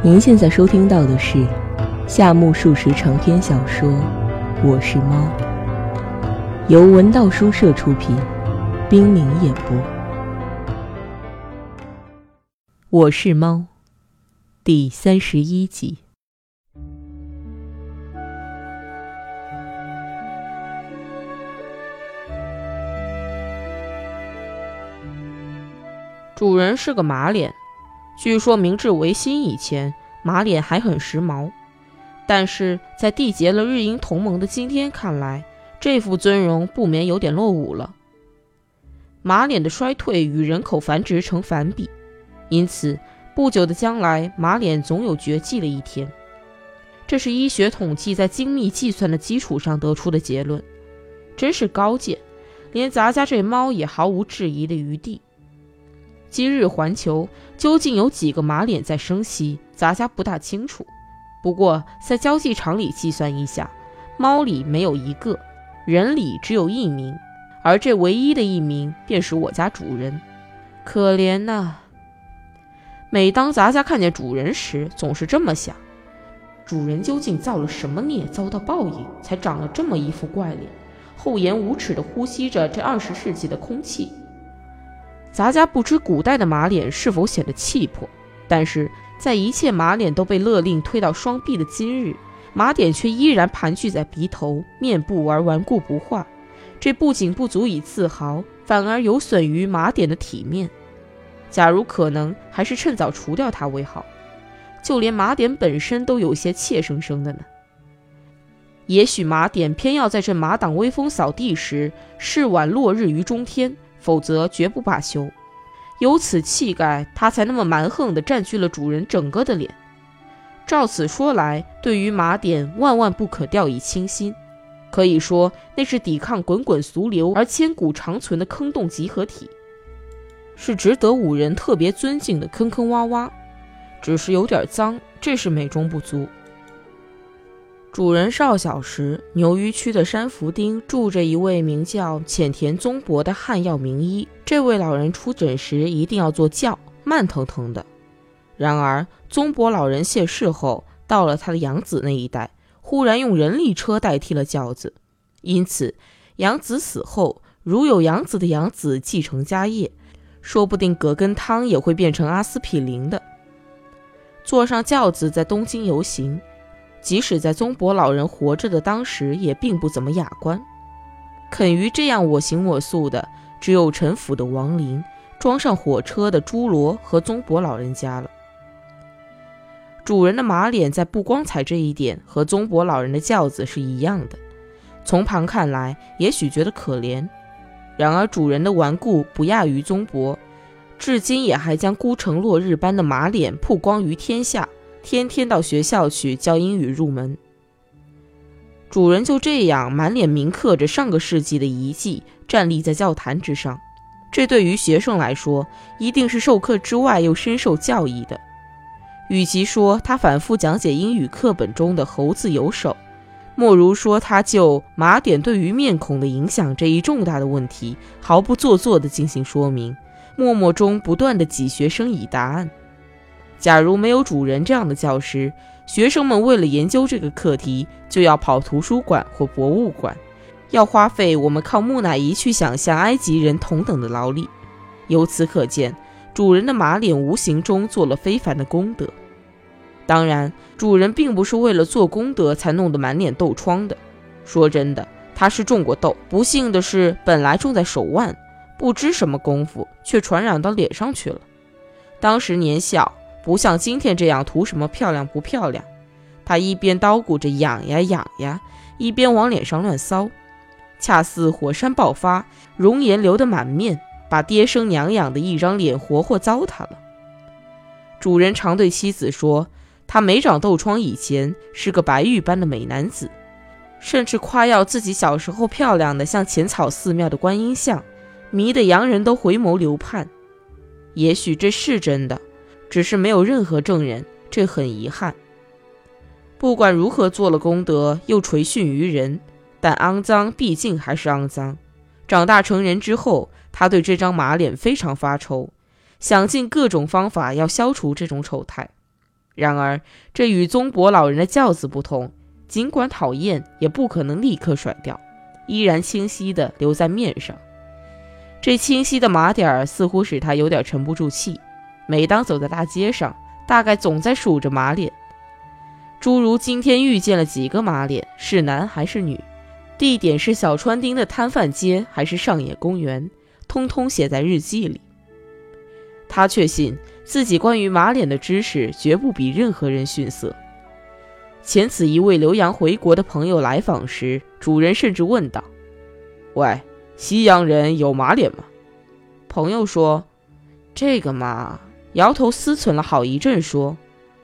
您现在收听到的是夏目漱石长篇小说《我是猫》，由文道书社出品，冰凌演播。《我是猫》第三十一集。主人是个马脸。据说明治维新以前，马脸还很时髦，但是在缔结了日英同盟的今天看来，这副尊容不免有点落伍了。马脸的衰退与人口繁殖成反比，因此不久的将来，马脸总有绝迹的一天。这是医学统计在精密计算的基础上得出的结论，真是高见，连咱家这猫也毫无质疑的余地。今日环球究竟有几个马脸在生息？咱家不大清楚。不过在交际场里计算一下，猫里没有一个，人里只有一名，而这唯一的一名便是我家主人。可怜呐！每当咱家看见主人时，总是这么想：主人究竟造了什么孽，遭到报应，才长了这么一副怪脸，厚颜无耻地呼吸着这二十世纪的空气？咱家不知古代的马脸是否显得气魄，但是在一切马脸都被勒令推到双臂的今日，马点却依然盘踞在鼻头，面部而顽固不化。这不仅不足以自豪，反而有损于马点的体面。假如可能，还是趁早除掉它为好。就连马点本身都有些怯生生的呢。也许马点偏要在这马党威风扫地时，视晚落日于中天。否则绝不罢休。有此气概，他才那么蛮横地占据了主人整个的脸。照此说来，对于马点，万万不可掉以轻心。可以说，那是抵抗滚滚俗流而千古长存的坑洞集合体，是值得五人特别尊敬的坑坑洼洼。只是有点脏，这是美中不足。主人少小时，牛鱼区的山福町住着一位名叫浅田宗博的汉药名医。这位老人出诊时一定要坐轿，慢腾腾的。然而宗博老人谢世后，到了他的养子那一代，忽然用人力车代替了轿子。因此，养子死后，如有养子的养子继承家业，说不定葛根汤也会变成阿司匹林的。坐上轿子，在东京游行。即使在宗伯老人活着的当时，也并不怎么雅观。肯于这样我行我素的，只有陈府的王林，装上火车的朱罗和宗伯老人家了。主人的马脸在不光彩这一点，和宗伯老人的轿子是一样的。从旁看来，也许觉得可怜。然而主人的顽固不亚于宗伯，至今也还将孤城落日般的马脸曝光于天下。天天到学校去教英语入门，主人就这样满脸铭刻着上个世纪的遗迹，站立在教坛之上。这对于学生来说，一定是授课之外又深受教益的。与其说他反复讲解英语课本中的“猴子有手”，莫如说他就马点对于面孔的影响这一重大的问题，毫不做作地进行说明，默默中不断地挤学生以答案。假如没有主人这样的教师，学生们为了研究这个课题，就要跑图书馆或博物馆，要花费我们靠木乃伊去想象埃及人同等的劳力。由此可见，主人的马脸无形中做了非凡的功德。当然，主人并不是为了做功德才弄得满脸痘疮的。说真的，他是中过痘。不幸的是，本来种在手腕，不知什么功夫，却传染到脸上去了。当时年小。不像今天这样图什么漂亮不漂亮，他一边叨咕着痒呀痒呀，一边往脸上乱搔，恰似火山爆发，熔岩流得满面，把爹生娘养的一张脸活活糟蹋了。主人常对妻子说，他没长痘疮以前是个白玉般的美男子，甚至夸耀自己小时候漂亮的像浅草寺庙的观音像，迷得洋人都回眸流盼。也许这是真的。只是没有任何证人，这很遗憾。不管如何做了功德，又垂训于人，但肮脏毕竟还是肮脏。长大成人之后，他对这张马脸非常发愁，想尽各种方法要消除这种丑态。然而，这与宗伯老人的轿子不同，尽管讨厌，也不可能立刻甩掉，依然清晰地留在面上。这清晰的马点儿似乎使他有点沉不住气。每当走在大街上，大概总在数着马脸，诸如今天遇见了几个马脸，是男还是女，地点是小川町的摊贩街还是上野公园，通通写在日记里。他确信。自己关于马脸的知识绝不比任何人逊色。前此一位留洋回国的朋友来访时，主人甚至问道：“喂，西洋人有马脸吗？”朋友说：“这个嘛。”摇头思忖了好一阵，说：“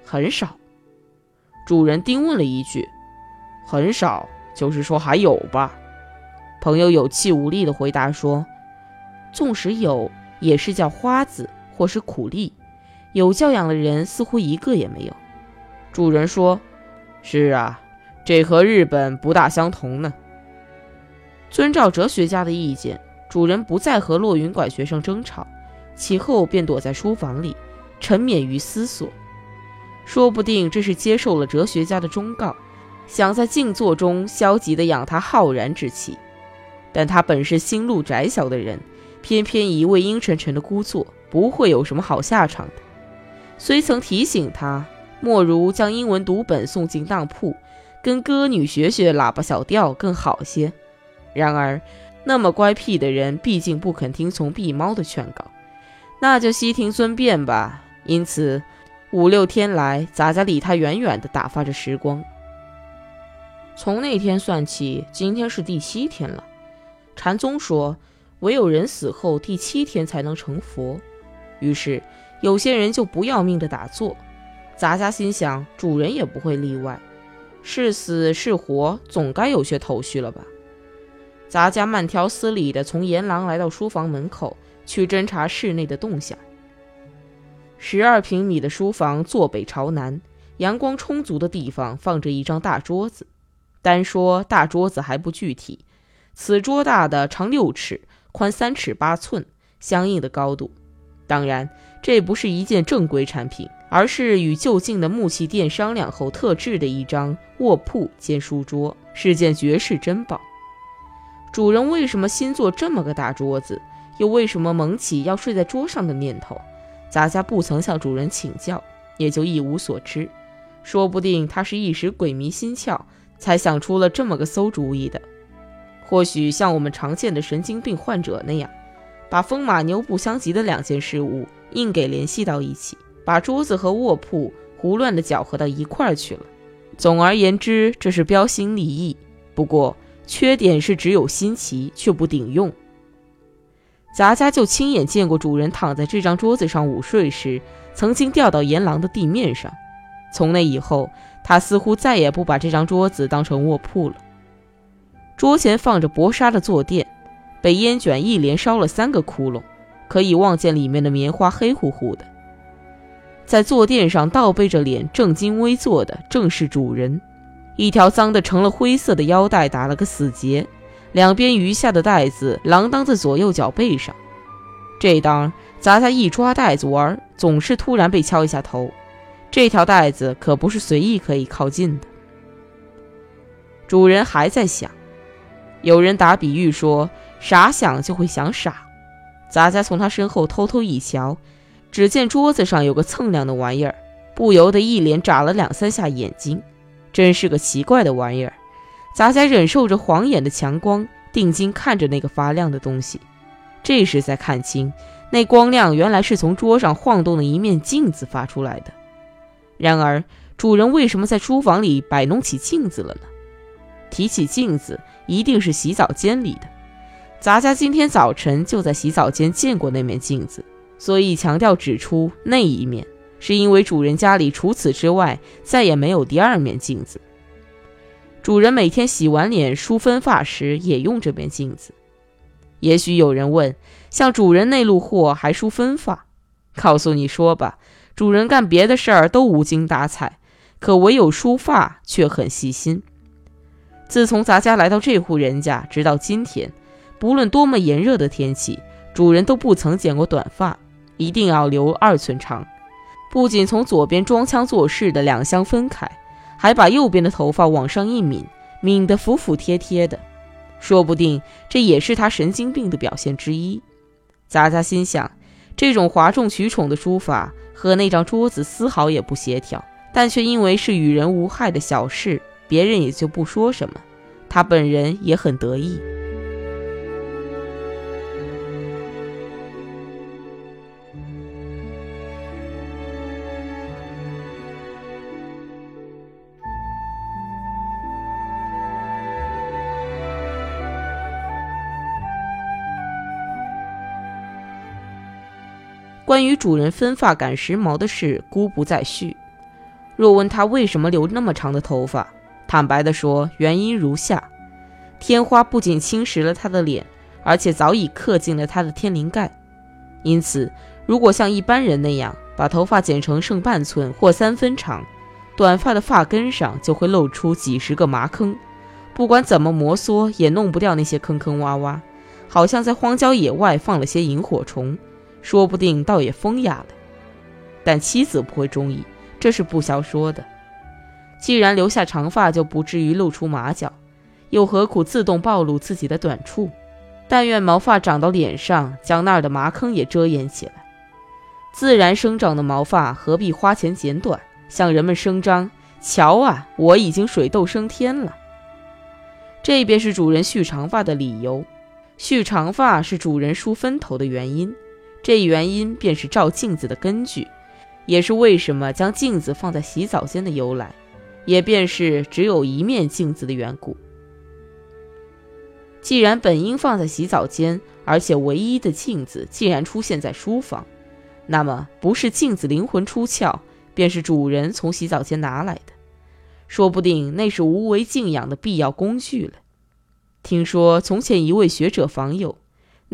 很少。”主人丁问了一句：“很少，就是说还有吧？”朋友有气无力地回答说：“纵使有，也是叫花子或是苦力。”有教养的人似乎一个也没有。主人说：“是啊，这和日本不大相同呢。”遵照哲学家的意见，主人不再和落云馆学生争吵，其后便躲在书房里，沉湎于思索。说不定这是接受了哲学家的忠告，想在静坐中消极地养他浩然之气。但他本是心路窄小的人，偏偏一味阴沉沉的孤坐，不会有什么好下场的。虽曾提醒他，莫如将英文读本送进当铺，跟歌女学学喇叭小调更好些。然而，那么乖僻的人毕竟不肯听从碧猫的劝告，那就悉听尊便吧。因此，五六天来，杂家离他远远的打发着时光。从那天算起，今天是第七天了。禅宗说，唯有人死后第七天才能成佛。于是。有些人就不要命的打坐，杂家心想，主人也不会例外。是死是活，总该有些头绪了吧？杂家慢条斯理的从阎廊来到书房门口，去侦查室内的动向。十二平米的书房坐北朝南，阳光充足的地方放着一张大桌子。单说大桌子还不具体，此桌大的长六尺，宽三尺八寸，相应的高度。当然。这不是一件正规产品，而是与就近的木器店商量后特制的一张卧铺兼书桌，是件绝世珍宝。主人为什么新做这么个大桌子，又为什么萌起要睡在桌上的念头？咱家不曾向主人请教，也就一无所知。说不定他是一时鬼迷心窍，才想出了这么个馊主意的。或许像我们常见的神经病患者那样，把风马牛不相及的两件事物。硬给联系到一起，把桌子和卧铺胡乱地搅和到一块儿去了。总而言之，这是标新立异。不过缺点是只有新奇却不顶用。杂家就亲眼见过主人躺在这张桌子上午睡时，曾经掉到檐廊的地面上。从那以后，他似乎再也不把这张桌子当成卧铺了。桌前放着薄纱的坐垫，被烟卷一连烧了三个窟窿。可以望见里面的棉花黑乎乎的，在坐垫上倒背着脸正襟危坐的正是主人，一条脏的成了灰色的腰带打了个死结，两边余下的袋子啷当在左右脚背上。这当砸下一抓袋子玩，总是突然被敲一下头。这条袋子可不是随意可以靠近的。主人还在想，有人打比喻说，傻想就会想傻。杂家从他身后偷偷一瞧，只见桌子上有个蹭亮的玩意儿，不由得一连眨了两三下眼睛。真是个奇怪的玩意儿。杂家忍受着晃眼的强光，定睛看着那个发亮的东西。这时才看清，那光亮原来是从桌上晃动的一面镜子发出来的。然而，主人为什么在书房里摆弄起镜子了呢？提起镜子，一定是洗澡间里的。杂家今天早晨就在洗澡间见过那面镜子，所以强调指出那一面，是因为主人家里除此之外再也没有第二面镜子。主人每天洗完脸梳分发时也用这面镜子。也许有人问，像主人那路货还梳分发？告诉你说吧，主人干别的事儿都无精打采，可唯有梳发却很细心。自从咱家来到这户人家，直到今天。不论多么炎热的天气，主人都不曾剪过短发，一定要留二寸长。不仅从左边装腔作势的两相分开，还把右边的头发往上一抿，抿得服服帖帖的。说不定这也是他神经病的表现之一。杂家心想，这种哗众取宠的书法和那张桌子丝毫也不协调，但却因为是与人无害的小事，别人也就不说什么。他本人也很得意。关于主人分发赶时髦的事，姑不再叙。若问他为什么留那么长的头发，坦白地说，原因如下：天花不仅侵蚀了他的脸，而且早已刻进了他的天灵盖。因此，如果像一般人那样把头发剪成剩半寸或三分长，短发的发根上就会露出几十个麻坑，不管怎么摩挲也弄不掉那些坑坑洼洼，好像在荒郊野外放了些萤火虫。说不定倒也风雅了，但妻子不会中意，这是不消说的。既然留下长发就不至于露出马脚，又何苦自动暴露自己的短处？但愿毛发长到脸上，将那儿的麻坑也遮掩起来。自然生长的毛发何必花钱剪短，向人们声张：“瞧啊，我已经水痘升天了。”这便是主人蓄长发的理由。蓄长发是主人梳分头的原因。这一原因便是照镜子的根据，也是为什么将镜子放在洗澡间的由来，也便是只有一面镜子的缘故。既然本应放在洗澡间，而且唯一的镜子竟然出现在书房，那么不是镜子灵魂出窍，便是主人从洗澡间拿来的。说不定那是无为静养的必要工具了。听说从前一位学者访友。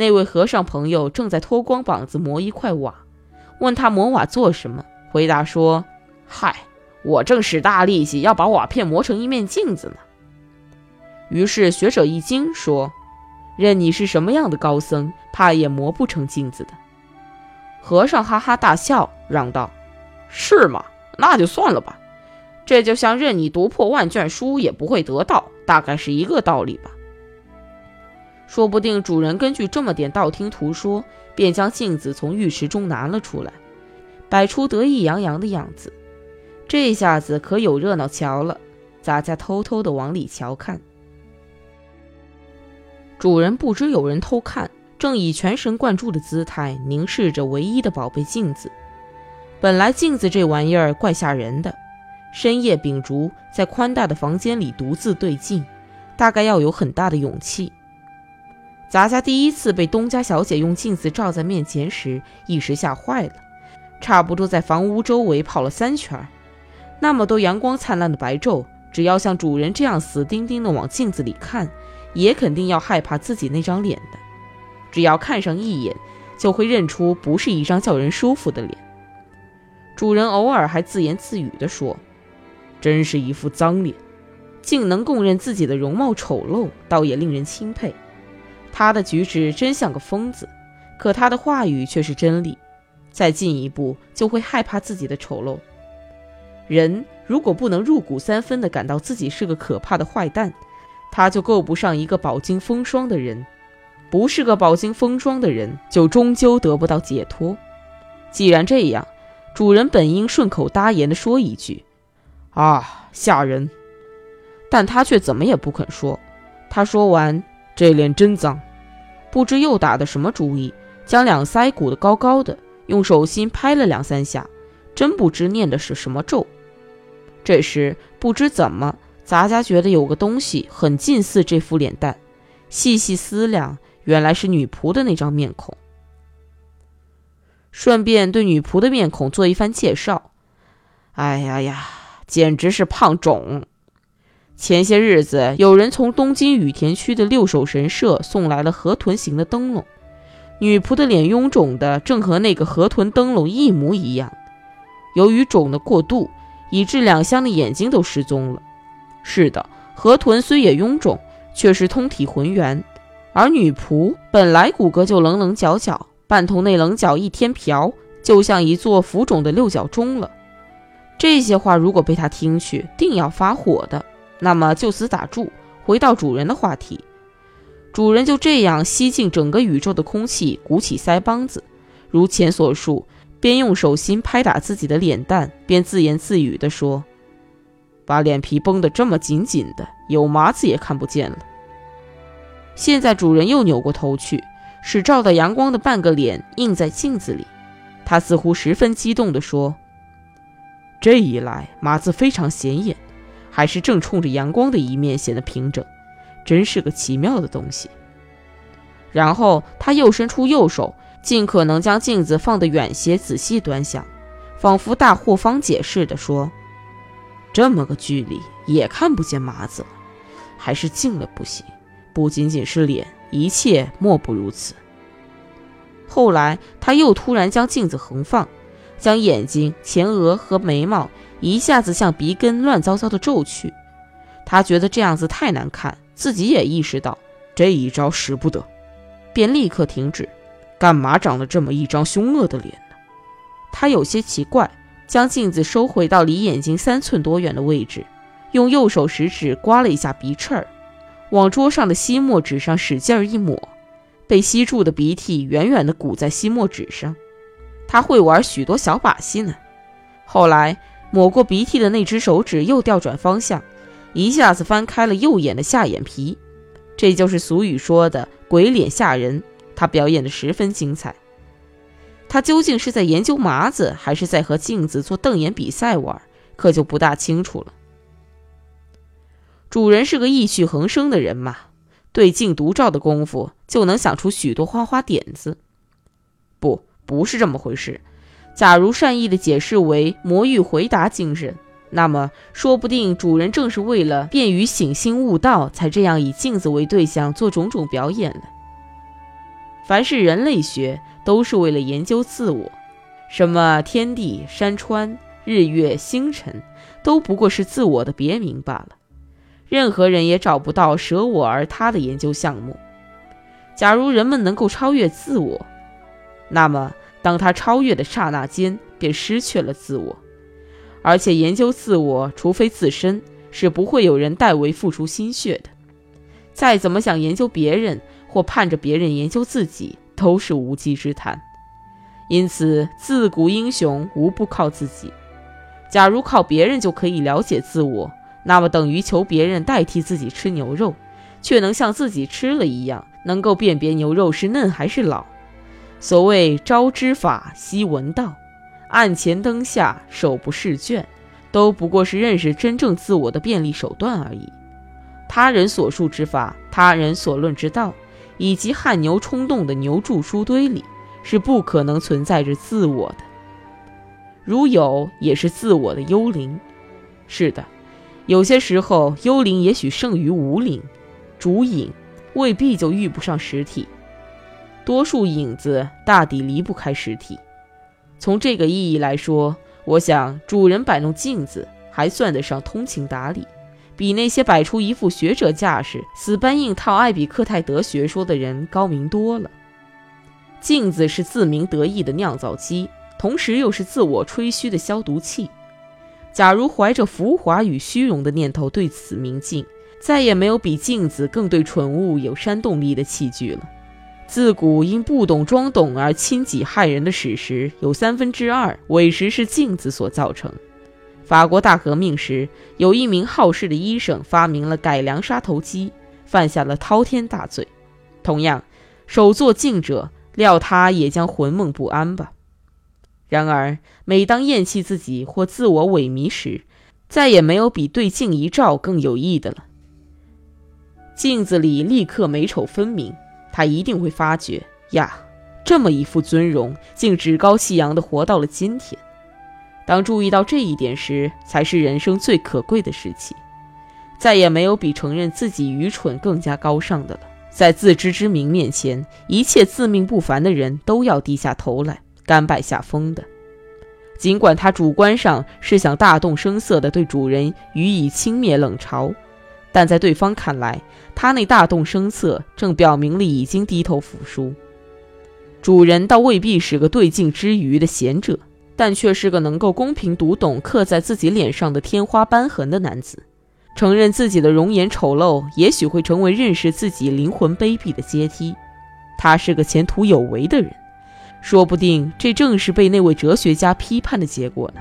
那位和尚朋友正在脱光膀子磨一块瓦，问他磨瓦做什么？回答说：“嗨，我正使大力气要把瓦片磨成一面镜子呢。”于是学者一惊，说：“任你是什么样的高僧，怕也磨不成镜子的。”和尚哈哈大笑，嚷道：“是吗？那就算了吧。这就像任你读破万卷书也不会得道，大概是一个道理吧。”说不定主人根据这么点道听途说，便将镜子从浴池中拿了出来，摆出得意洋洋的样子。这下子可有热闹瞧了。咱家偷偷的往里瞧看，主人不知有人偷看，正以全神贯注的姿态凝视着唯一的宝贝镜子。本来镜子这玩意儿怪吓人的，深夜秉烛在宽大的房间里独自对镜，大概要有很大的勇气。咱家第一次被东家小姐用镜子照在面前时，一时吓坏了，差不多在房屋周围跑了三圈。那么多阳光灿烂的白昼，只要像主人这样死盯盯地往镜子里看，也肯定要害怕自己那张脸的。只要看上一眼，就会认出不是一张叫人舒服的脸。主人偶尔还自言自语地说：“真是一副脏脸，竟能供认自己的容貌丑陋，倒也令人钦佩。”他的举止真像个疯子，可他的话语却是真理。再进一步，就会害怕自己的丑陋。人如果不能入骨三分地感到自己是个可怕的坏蛋，他就够不上一个饱经风霜的人。不是个饱经风霜的人，就终究得不到解脱。既然这样，主人本应顺口答言地说一句：“啊，吓人！”但他却怎么也不肯说。他说完。这脸真脏，不知又打的什么主意，将两腮鼓得高高的，用手心拍了两三下，真不知念的是什么咒。这时不知怎么，杂家觉得有个东西很近似这副脸蛋，细细思量，原来是女仆的那张面孔。顺便对女仆的面孔做一番介绍。哎呀呀，简直是胖肿。前些日子，有人从东京羽田区的六手神社送来了河豚形的灯笼，女仆的脸臃肿的正和那个河豚灯笼一模一样。由于肿的过度，以致两厢的眼睛都失踪了。是的，河豚虽也臃肿，却是通体浑圆，而女仆本来骨骼就棱棱角角，半同那棱角一天瓢，就像一座浮肿的六角钟了。这些话如果被他听去，定要发火的。那么就此打住，回到主人的话题。主人就这样吸进整个宇宙的空气，鼓起腮帮子，如前所述，边用手心拍打自己的脸蛋，边自言自语地说：“把脸皮绷得这么紧紧的，有麻子也看不见了。”现在主人又扭过头去，使照到阳光的半个脸映在镜子里，他似乎十分激动地说：“这一来，麻子非常显眼，还是正冲着阳光的一面显得平整。”真是个奇妙的东西。然后他又伸出右手，尽可能将镜子放得远些，仔细端详，仿佛大惑方解似的说：“这么个距离也看不见麻子了，还是近了不行。不仅仅是脸，一切莫不如此。”后来他又突然将镜子横放，将眼睛、前额和眉毛一下子向鼻根乱糟糟的皱去。他觉得这样子太难看。自己也意识到这一招使不得，便立刻停止。干嘛长了这么一张凶恶的脸呢？他有些奇怪，将镜子收回到离眼睛三寸多远的位置，用右手食指刮了一下鼻翅儿，往桌上的吸墨纸上使劲儿一抹，被吸住的鼻涕远远地鼓在吸墨纸上。他会玩许多小把戏呢。后来抹过鼻涕的那只手指又调转方向。一下子翻开了右眼的下眼皮，这就是俗语说的“鬼脸吓人”。他表演的十分精彩。他究竟是在研究麻子，还是在和镜子做瞪眼比赛玩，可就不大清楚了。主人是个意趣横生的人嘛，对镜独照的功夫就能想出许多花花点子。不，不是这么回事。假如善意的解释为魔域回答精神。那么，说不定主人正是为了便于醒心悟道，才这样以镜子为对象做种种表演了。凡是人类学，都是为了研究自我。什么天地、山川、日月、星辰，都不过是自我的别名罢了。任何人也找不到舍我而他的研究项目。假如人们能够超越自我，那么当他超越的刹那间，便失去了自我。而且研究自我，除非自身，是不会有人代为付出心血的。再怎么想研究别人，或盼着别人研究自己，都是无稽之谈。因此，自古英雄无不靠自己。假如靠别人就可以了解自我，那么等于求别人代替自己吃牛肉，却能像自己吃了一样，能够辨别牛肉是嫩还是老。所谓朝知法，夕闻道。案前灯下，手不释卷，都不过是认识真正自我的便利手段而已。他人所述之法，他人所论之道，以及汗牛充栋的牛著书堆里，是不可能存在着自我的。如有，也是自我的幽灵。是的，有些时候幽灵也许胜于无灵。主影未必就遇不上实体，多数影子大抵离不开实体。从这个意义来说，我想主人摆弄镜子还算得上通情达理，比那些摆出一副学者架势、死搬硬套艾比克泰德学说的人高明多了。镜子是自鸣得意的酿造机，同时又是自我吹嘘的消毒器。假如怀着浮华与虚荣的念头对此明镜，再也没有比镜子更对蠢物有煽动力的器具了。自古因不懂装懂而亲己害人的史实有三分之二伪实是镜子所造成。法国大革命时，有一名好事的医生发明了改良杀头机，犯下了滔天大罪。同样，手作镜者料他也将魂梦不安吧。然而，每当厌弃自己或自我萎靡时，再也没有比对镜一照更有益的了。镜子里立刻美丑分明。他一定会发觉呀，这么一副尊容，竟趾高气扬地活到了今天。当注意到这一点时，才是人生最可贵的时期。再也没有比承认自己愚蠢更加高尚的了。在自知之明面前，一切自命不凡的人都要低下头来，甘拜下风的。尽管他主观上是想大动声色地对主人予以轻蔑冷嘲。但在对方看来，他那大动声色，正表明了已经低头服输。主人倒未必是个对镜之余的贤者，但却是个能够公平读懂刻在自己脸上的天花斑痕的男子。承认自己的容颜丑陋，也许会成为认识自己灵魂卑鄙的阶梯。他是个前途有为的人，说不定这正是被那位哲学家批判的结果呢。